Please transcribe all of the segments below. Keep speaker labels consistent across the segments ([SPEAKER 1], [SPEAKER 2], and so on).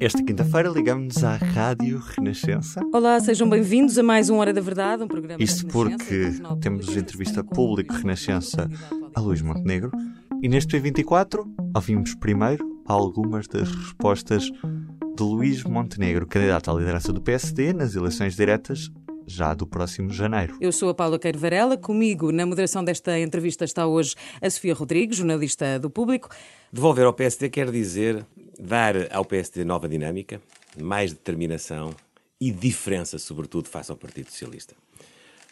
[SPEAKER 1] Esta quinta-feira ligamos-nos à Rádio Renascença.
[SPEAKER 2] Olá, sejam bem-vindos a mais um Hora da Verdade, um programa
[SPEAKER 1] Isto porque temos entrevista pública Renascença a Luís Montenegro e neste P24 ouvimos primeiro algumas das respostas de Luís Montenegro, candidato à liderança do PSD nas eleições diretas já do próximo janeiro.
[SPEAKER 2] Eu sou a Paula Queiro Varela, comigo na moderação desta entrevista está hoje a Sofia Rodrigues, jornalista do Público.
[SPEAKER 3] Devolver ao PSD quer dizer dar ao PSD nova dinâmica, mais determinação e diferença, sobretudo, face ao Partido Socialista.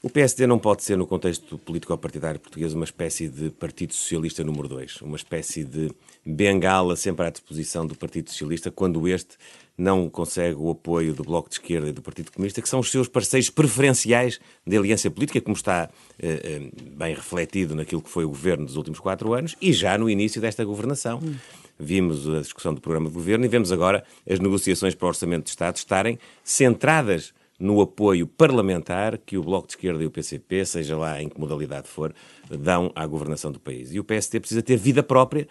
[SPEAKER 3] O PSD não pode ser, no contexto político-partidário português, uma espécie de Partido Socialista número 2, uma espécie de bengala sempre à disposição do Partido Socialista, quando este não consegue o apoio do Bloco de Esquerda e do Partido Comunista, que são os seus parceiros preferenciais de aliança política, como está eh, eh, bem refletido naquilo que foi o governo dos últimos quatro anos e já no início desta governação. Hum. Vimos a discussão do programa de governo e vemos agora as negociações para o Orçamento de Estado estarem centradas no apoio parlamentar que o Bloco de Esquerda e o PCP, seja lá em que modalidade for, dão à governação do país. E o PSD precisa ter vida própria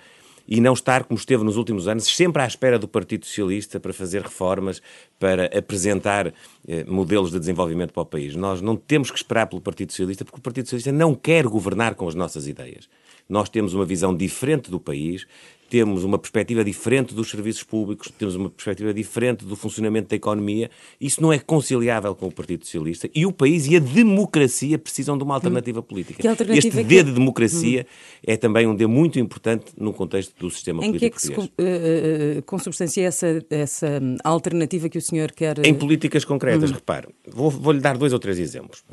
[SPEAKER 3] e não estar, como esteve nos últimos anos, sempre à espera do Partido Socialista para fazer reformas, para apresentar eh, modelos de desenvolvimento para o país. Nós não temos que esperar pelo Partido Socialista, porque o Partido Socialista não quer governar com as nossas ideias. Nós temos uma visão diferente do país, temos uma perspectiva diferente dos serviços públicos, temos uma perspectiva diferente do funcionamento da economia. Isso não é conciliável com o Partido Socialista. E o país e a democracia precisam de uma alternativa hum. política.
[SPEAKER 2] Alternativa
[SPEAKER 3] este é D de democracia hum. é também um D muito importante no contexto do sistema
[SPEAKER 2] em
[SPEAKER 3] político
[SPEAKER 2] que é que se uh, consubstancia essa, essa alternativa que o senhor quer...
[SPEAKER 3] Em políticas concretas, hum. repare. Vou-lhe vou dar dois ou três exemplos.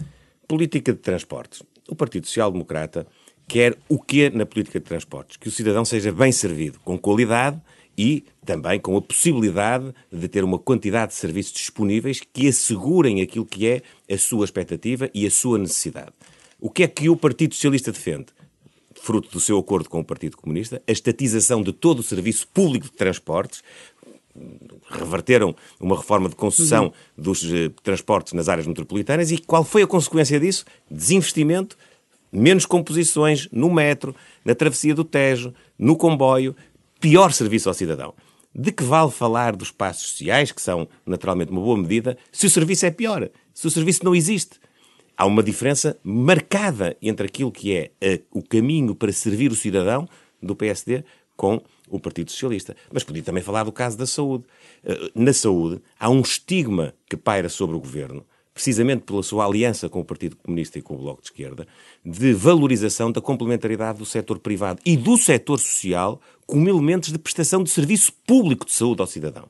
[SPEAKER 3] Política de transportes. O Partido Social Democrata quer o que na política de transportes? Que o cidadão seja bem servido, com qualidade e também com a possibilidade de ter uma quantidade de serviços disponíveis que assegurem aquilo que é a sua expectativa e a sua necessidade. O que é que o Partido Socialista defende? Fruto do seu acordo com o Partido Comunista, a estatização de todo o serviço público de transportes, reverteram uma reforma de concessão uhum. dos eh, transportes nas áreas metropolitanas e qual foi a consequência disso? Desinvestimento, menos composições no metro, na travessia do Tejo, no comboio, pior serviço ao cidadão. De que vale falar dos passos sociais, que são naturalmente uma boa medida, se o serviço é pior, se o serviço não existe? Há uma diferença marcada entre aquilo que é uh, o caminho para servir o cidadão do PSD com o Partido Socialista. Mas podia também falar do caso da saúde. Uh, na saúde, há um estigma que paira sobre o governo precisamente pela sua aliança com o Partido Comunista e com o Bloco de Esquerda, de valorização da complementaridade do setor privado e do setor social como elementos de prestação de serviço público de saúde ao cidadão.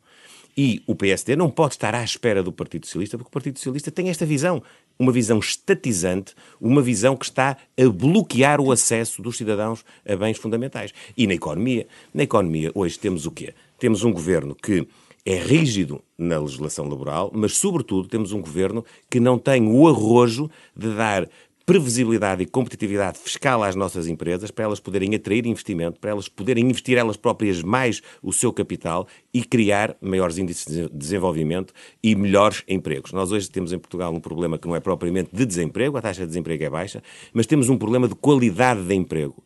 [SPEAKER 3] E o PSD não pode estar à espera do Partido Socialista, porque o Partido Socialista tem esta visão, uma visão estatizante, uma visão que está a bloquear o acesso dos cidadãos a bens fundamentais. E na economia, na economia hoje temos o quê? Temos um governo que é rígido na legislação laboral, mas, sobretudo, temos um governo que não tem o arrojo de dar previsibilidade e competitividade fiscal às nossas empresas para elas poderem atrair investimento, para elas poderem investir elas próprias mais o seu capital e criar maiores índices de desenvolvimento e melhores empregos. Nós hoje temos em Portugal um problema que não é propriamente de desemprego, a taxa de desemprego é baixa, mas temos um problema de qualidade de emprego.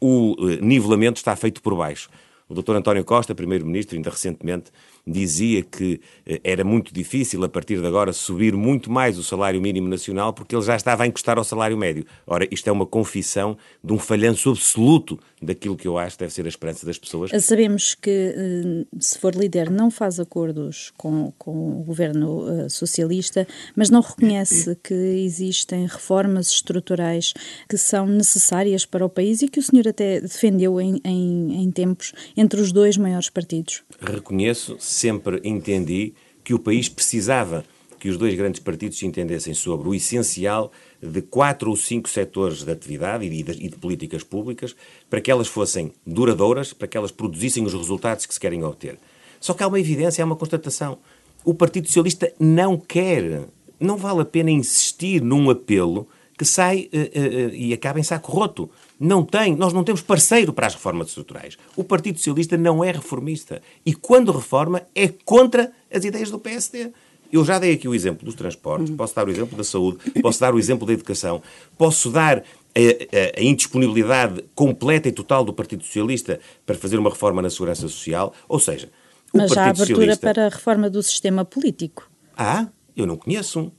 [SPEAKER 3] O eh, nivelamento está feito por baixo. O Dr. António Costa, primeiro-ministro, ainda recentemente, dizia que eh, era muito difícil, a partir de agora, subir muito mais o salário mínimo nacional, porque ele já estava a encostar ao salário médio. Ora, isto é uma confissão de um falhanço absoluto daquilo que eu acho deve ser a esperança das pessoas.
[SPEAKER 4] Sabemos que, eh, se for líder, não faz acordos com, com o governo eh, socialista, mas não reconhece que existem reformas estruturais que são necessárias para o país e que o senhor até defendeu em, em, em tempos entre os dois maiores partidos.
[SPEAKER 3] Reconheço sempre entendi que o país precisava que os dois grandes partidos se entendessem sobre o essencial de quatro ou cinco setores de atividade e de, e de, políticas públicas para que elas fossem duradouras, para que elas produzissem os resultados que se querem obter. Só que há uma evidência, há uma constatação. O Partido Socialista não quer, não vale a pena insistir num apelo que sai uh, uh, e acaba em saco roto. Não tem, nós não temos parceiro para as reformas estruturais. O Partido Socialista não é reformista. E quando reforma, é contra as ideias do PSD. Eu já dei aqui o exemplo dos transportes, uhum. posso dar o exemplo da saúde, posso dar o exemplo da educação, posso dar a, a, indisponibilidade completa e total do Partido Socialista para fazer uma reforma na segurança social. Ou seja,
[SPEAKER 4] o Mas Partido há abertura Socialista... para a reforma do sistema político.
[SPEAKER 3] Ah, eu não conheço um.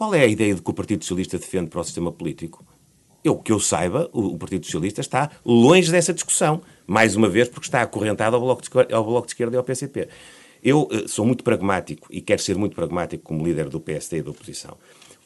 [SPEAKER 3] Qual é a ideia de que o Partido Socialista defende para o sistema político? Eu que eu saiba, o, Partido Socialista está longe dessa discussão. Mais uma vez, porque está acorrentado ao Bloco de, ao bloco de Esquerda e ao PCP. Eu uh, sou muito pragmático e quero ser muito pragmático como líder do PSD e da oposição.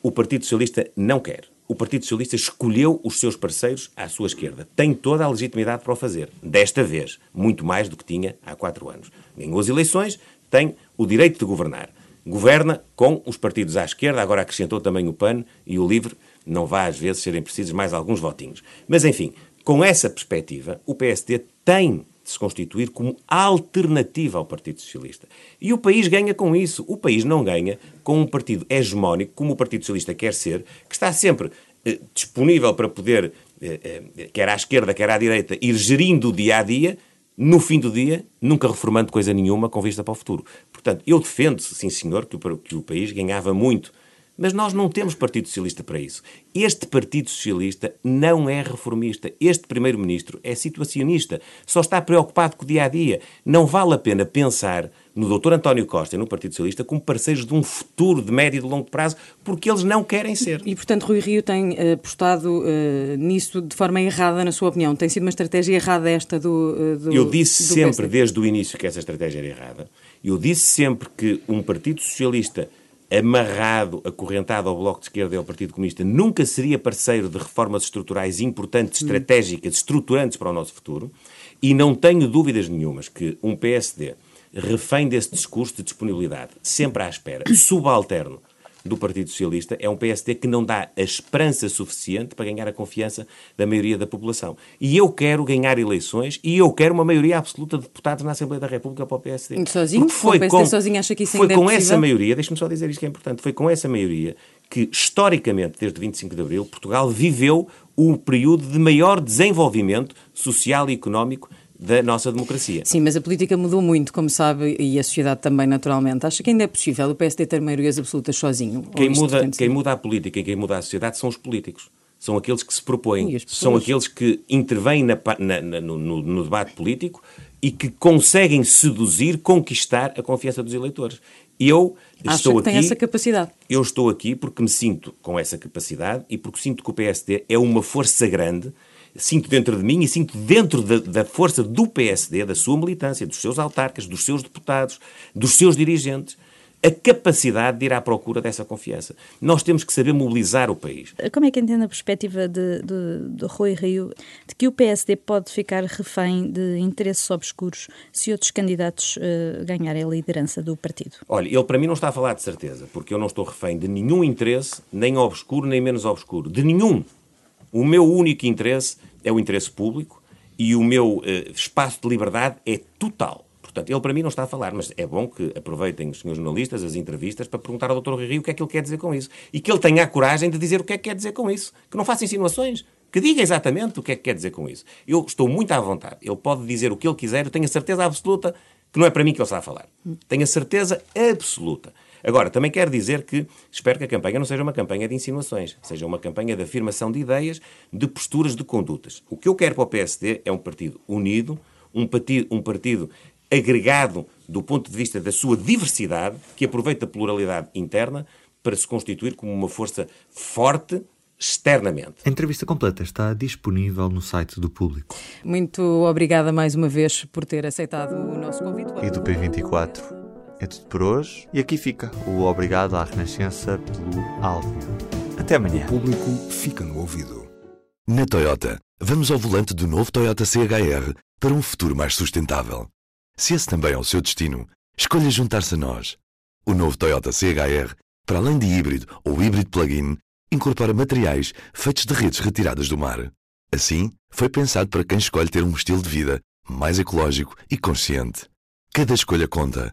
[SPEAKER 3] O Partido Socialista não quer. O Partido Socialista escolheu os seus parceiros à sua esquerda. Tem toda a legitimidade para o fazer. Desta vez, muito mais do que tinha há quatro anos. Ganhou as eleições, tem o direito de governar. Governa com os partidos à esquerda, agora acrescentou também o PAN e o LIVRE. Não vai, às vezes, serem precisos mais alguns votinhos. Mas, enfim, com essa perspectiva, o PSD tem de se constituir como alternativa ao Partido Socialista. E o país ganha com isso. O país não ganha com um partido hegemónico, como o Partido Socialista quer ser, que está sempre eh, disponível para poder, eh, eh, quer à esquerda, quer à direita, ir gerindo o dia a dia, no fim do dia, nunca reformando coisa nenhuma com vista para o futuro. Portanto, eu defendo, sim senhor, que o, que o país ganhava muito mas nós não temos Partido Socialista para isso. Este Partido Socialista não é reformista. Este Primeiro-Ministro é situacionista. Só está preocupado com o dia a dia. Não vale a pena pensar no Dr. António Costa e no Partido Socialista como parceiros de um futuro de médio e de longo prazo, porque eles não querem ser.
[SPEAKER 2] E, portanto, Rui Rio tem apostado uh, nisso de forma errada, na sua opinião. Tem sido uma estratégia errada esta do. Uh, do
[SPEAKER 3] Eu disse
[SPEAKER 2] do
[SPEAKER 3] sempre, PSD. desde o início, que essa estratégia era errada. Eu disse sempre que um Partido Socialista amarrado, acorrentado ao Bloco de Esquerda e ao Partido Comunista, nunca seria parceiro de reformas estruturais importantes, hum. estratégicas, estruturantes para o nosso futuro, e não tenho dúvidas nenhumas que um PSD refém desse discurso de disponibilidade, sempre à espera, subalterno do Partido Socialista é um PSD que não dá a esperança suficiente para ganhar a confiança da maioria da população. E eu quero ganhar eleições e eu quero uma maioria absoluta de deputados na Assembleia da República para o PSD.
[SPEAKER 2] Sozinho? foi o PSD com, sozinho acha que isso
[SPEAKER 3] Foi
[SPEAKER 2] é
[SPEAKER 3] com
[SPEAKER 2] é
[SPEAKER 3] essa maioria, deixe-me só dizer isto que é importante, foi com essa maioria que, historicamente, desde 25 de Abril, Portugal viveu o período de maior desenvolvimento social e económico da nossa democracia.
[SPEAKER 2] Sim, mas a política mudou muito, como sabe, e a sociedade também, naturalmente. Acha que ainda é possível o PSD ter maiorias absolutas sozinho?
[SPEAKER 3] Quem muda, quem muda a política e quem muda a sociedade são os políticos. São aqueles que se propõem, são aqueles que intervêm na, na, na, no, no debate político e que conseguem seduzir, conquistar a confiança dos eleitores. Eu
[SPEAKER 2] Acha
[SPEAKER 3] estou
[SPEAKER 2] que
[SPEAKER 3] aqui.
[SPEAKER 2] tem essa capacidade?
[SPEAKER 3] Eu estou aqui porque me sinto com essa capacidade e porque sinto que o PSD é uma força grande sinto dentro de mim e sinto dentro da, da, força do PSD, da sua militância, dos seus autarcas, dos seus deputados, dos seus dirigentes, a capacidade de ir à procura dessa confiança. Nós temos que saber mobilizar o país.
[SPEAKER 4] Como é que entende a perspectiva de, de, de Rui Rio de que o PSD pode ficar refém de interesses obscuros se outros candidatos uh, ganharem a liderança do partido?
[SPEAKER 3] Olha, ele para mim não está a falar de certeza, porque eu não estou refém de nenhum interesse, nem obscuro, nem menos obscuro. De nenhum. O meu único interesse é o interesse público e o meu uh, espaço de liberdade é total. Portanto, ele para mim não está a falar, mas é bom que aproveitem os senhores jornalistas as entrevistas para perguntar ao Dr. Rio o que é que ele quer dizer com isso. E que ele tenha a coragem de dizer o que é que quer dizer com isso. Que não faça insinuações. Que diga exatamente o que é que quer dizer com isso. Eu estou muito à vontade. Ele pode dizer o que ele quiser, eu tenho a certeza absoluta que não é para mim que ele está a falar. Tenho a certeza absoluta. Agora, também quero dizer que espero que a campanha não seja uma campanha de insinuações, seja uma campanha de afirmação de ideias, de posturas, de condutas. O que eu quero para o PSD é um partido unido, um partido, um partido agregado do ponto de vista da sua diversidade, que aproveita a pluralidade interna para se constituir como uma força forte externamente.
[SPEAKER 1] A entrevista completa está disponível no site do Público.
[SPEAKER 2] Muito obrigada mais uma vez por ter aceitado o nosso convite.
[SPEAKER 1] E do P24 é tudo por hoje e aqui fica o obrigado à Renascença pelo áudio. Até amanhã.
[SPEAKER 5] O público fica no ouvido. Na Toyota, vamos ao volante do novo Toyota CHR para um futuro mais sustentável. Se esse também é o seu destino, escolha juntar-se a nós. O novo Toyota CHR, para além de híbrido ou híbrido plug-in, incorpora materiais feitos de redes retiradas do mar. Assim, foi pensado para quem escolhe ter um estilo de vida mais ecológico e consciente. Cada escolha conta.